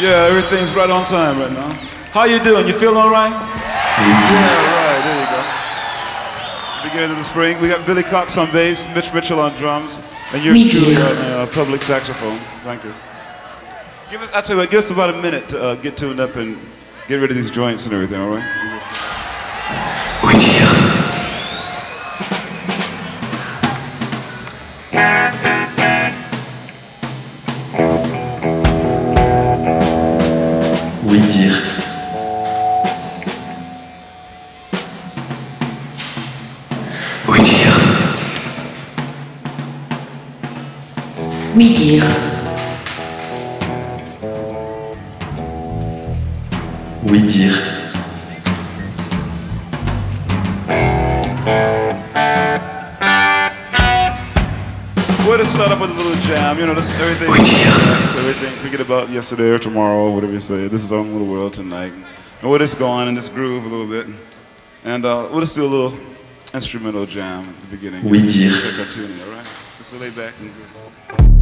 Yeah, everything's right on time right now. How you doing? You feeling all right? Yeah, right. There you go. Beginning of the spring. We got Billy Cox on bass, Mitch Mitchell on drums, and yours truly on uh, public saxophone. Thank you. Give us, I tell you what, give us about a minute to uh, get tuned up and get rid of these joints and everything. All right? This, everything. Everything. Forget about yesterday or tomorrow or whatever you say. This is our little world tonight. And we'll just go on in this groove a little bit. And uh, we'll just do a little instrumental jam at the beginning. Oui dire. Check our tuning, all right? Just lay back and groove.